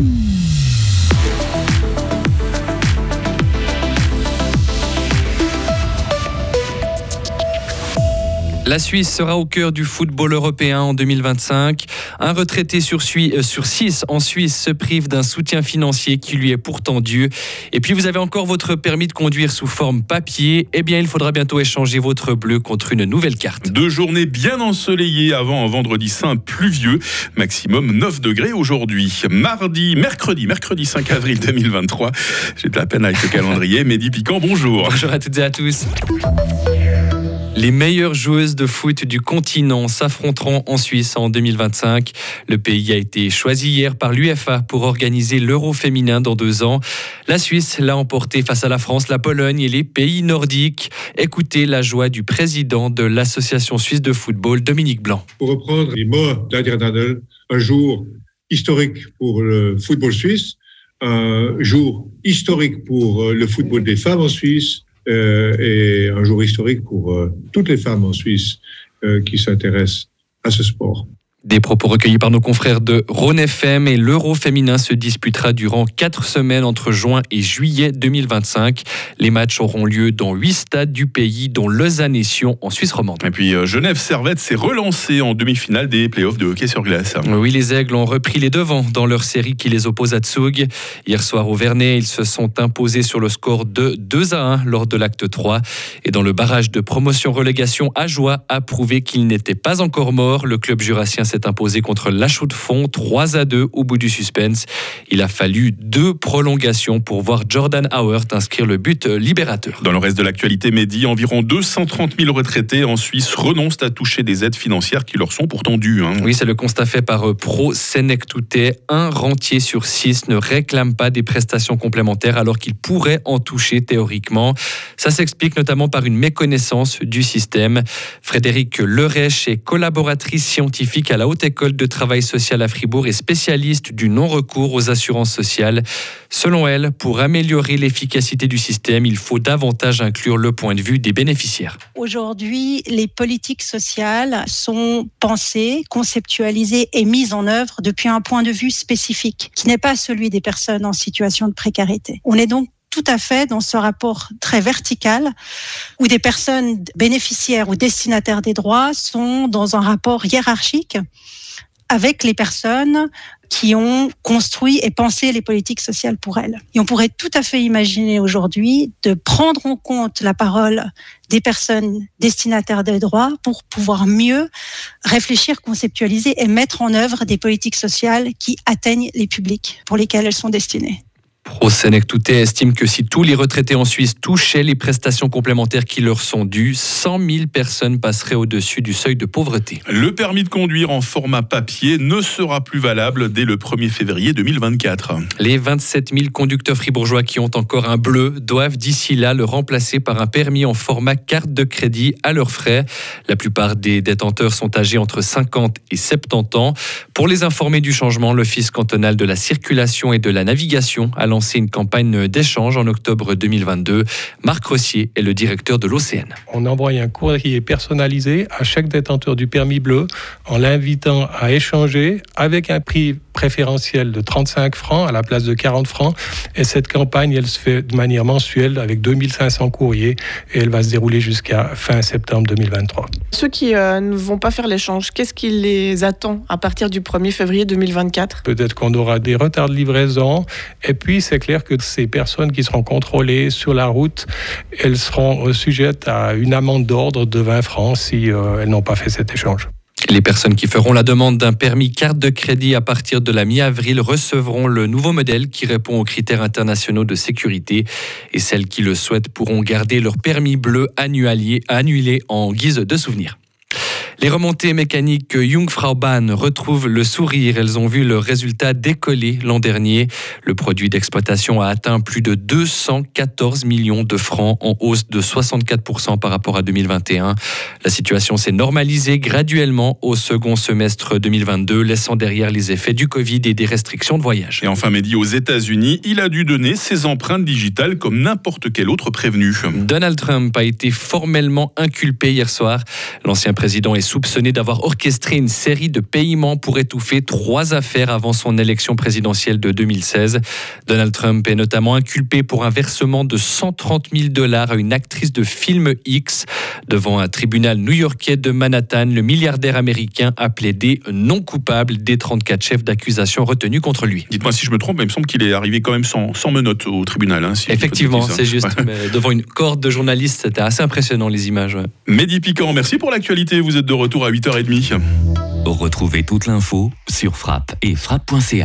Hum. La Suisse sera au cœur du football européen en 2025. Un retraité sur, euh, sur six en Suisse se prive d'un soutien financier qui lui est pourtant dû. Et puis vous avez encore votre permis de conduire sous forme papier. Eh bien, il faudra bientôt échanger votre bleu contre une nouvelle carte. Deux journées bien ensoleillées avant un vendredi saint pluvieux. Maximum 9 degrés aujourd'hui. Mardi, mercredi, mercredi 5 avril 2023. J'ai de la peine avec le calendrier. Mehdi Piquant, bonjour. Bonjour à toutes et à tous. Les meilleures joueuses de foot du continent s'affronteront en Suisse en 2025. Le pays a été choisi hier par l'UFA pour organiser l'Euro féminin dans deux ans. La Suisse l'a emporté face à la France, la Pologne et les pays nordiques. Écoutez la joie du président de l'Association suisse de football, Dominique Blanc. Pour reprendre les mots d'Adrian un jour historique pour le football suisse, un jour historique pour le football des femmes en Suisse, euh, et un jour historique pour euh, toutes les femmes en Suisse euh, qui s'intéressent à ce sport. Des propos recueillis par nos confrères de Rhône FM et l'Euro féminin se disputera durant quatre semaines entre juin et juillet 2025. Les matchs auront lieu dans huit stades du pays, dont Lausanne et Sion en Suisse romande. Et puis Genève Servette s'est relancé en demi-finale des playoffs de hockey sur glace. Oui, les Aigles ont repris les devants dans leur série qui les oppose à Tsug. Hier soir au Vernet, ils se sont imposés sur le score de 2 à 1 lors de l'acte 3. Et dans le barrage de promotion-relégation, Ajoie a prouvé qu'il n'était pas encore mort. Le club jurassien s'est imposé contre Lachaux de Fond 3 à 2 au bout du suspense. Il a fallu deux prolongations pour voir Jordan Howard inscrire le but libérateur. Dans le reste de l'actualité, Mehdi, environ 230 000 retraités en Suisse renoncent à toucher des aides financières qui leur sont pourtant dues. Hein. Oui, c'est le constat fait par Pro Senectouté. Un rentier sur six ne réclame pas des prestations complémentaires alors qu'il pourrait en toucher théoriquement. Ça s'explique notamment par une méconnaissance du système. Frédéric Lerèche est collaboratrice scientifique à la Haute École de travail social à Fribourg est spécialiste du non-recours aux assurances sociales. Selon elle, pour améliorer l'efficacité du système, il faut davantage inclure le point de vue des bénéficiaires. Aujourd'hui, les politiques sociales sont pensées, conceptualisées et mises en œuvre depuis un point de vue spécifique, qui n'est pas celui des personnes en situation de précarité. On est donc tout à fait dans ce rapport très vertical où des personnes bénéficiaires ou destinataires des droits sont dans un rapport hiérarchique avec les personnes qui ont construit et pensé les politiques sociales pour elles. Et on pourrait tout à fait imaginer aujourd'hui de prendre en compte la parole des personnes destinataires des droits pour pouvoir mieux réfléchir, conceptualiser et mettre en œuvre des politiques sociales qui atteignent les publics pour lesquels elles sont destinées. Touté estime que si tous les retraités en Suisse touchaient les prestations complémentaires qui leur sont dues, 100 000 personnes passeraient au-dessus du seuil de pauvreté. Le permis de conduire en format papier ne sera plus valable dès le 1er février 2024. Les 27 000 conducteurs fribourgeois qui ont encore un bleu doivent d'ici là le remplacer par un permis en format carte de crédit à leurs frais. La plupart des détenteurs sont âgés entre 50 et 70 ans. Pour les informer du changement, l'Office cantonal de la circulation et de la navigation a lancé une campagne d'échange en octobre 2022. Marc Rossier est le directeur de l'OCN. On envoie un courrier personnalisé à chaque détenteur du permis bleu en l'invitant à échanger avec un prix préférentiel de 35 francs à la place de 40 francs. Et cette campagne, elle se fait de manière mensuelle avec 2500 courriers et elle va se dérouler jusqu'à fin septembre 2023. Ceux qui euh, ne vont pas faire l'échange, qu'est-ce qui les attend à partir du 1er février 2024 Peut-être qu'on aura des retards de livraison. Et puis, c'est clair que ces personnes qui seront contrôlées sur la route, elles seront sujettes à une amende d'ordre de 20 francs si euh, elles n'ont pas fait cet échange. Les personnes qui feront la demande d'un permis carte de crédit à partir de la mi-avril recevront le nouveau modèle qui répond aux critères internationaux de sécurité et celles qui le souhaitent pourront garder leur permis bleu annulé en guise de souvenir. Les remontées mécaniques Jungfraubahn retrouvent le sourire. Elles ont vu le résultat décoller l'an dernier. Le produit d'exploitation a atteint plus de 214 millions de francs, en hausse de 64% par rapport à 2021. La situation s'est normalisée graduellement au second semestre 2022, laissant derrière les effets du Covid et des restrictions de voyage. Et enfin, Mehdi, aux États-Unis, il a dû donner ses empreintes digitales comme n'importe quel autre prévenu. Donald Trump a été formellement inculpé hier soir. L'ancien président président est soupçonné d'avoir orchestré une série de paiements pour étouffer trois affaires avant son élection présidentielle de 2016. Donald Trump est notamment inculpé pour un versement de 130 000 dollars à une actrice de film X. Devant un tribunal new-yorkais de Manhattan, le milliardaire américain a plaidé non coupable des 34 chefs d'accusation retenus contre lui. Dites-moi si je me trompe, mais il me semble qu'il est arrivé quand même sans, sans menottes au tribunal. Hein, si Effectivement, c'est juste. Mais devant une corde de journalistes, c'était assez impressionnant les images. Ouais. Mehdi Piquant, merci pour l'actualité. Vous êtes de retour à 8h30. Retrouvez toute l'info sur frappe et frappe.ch.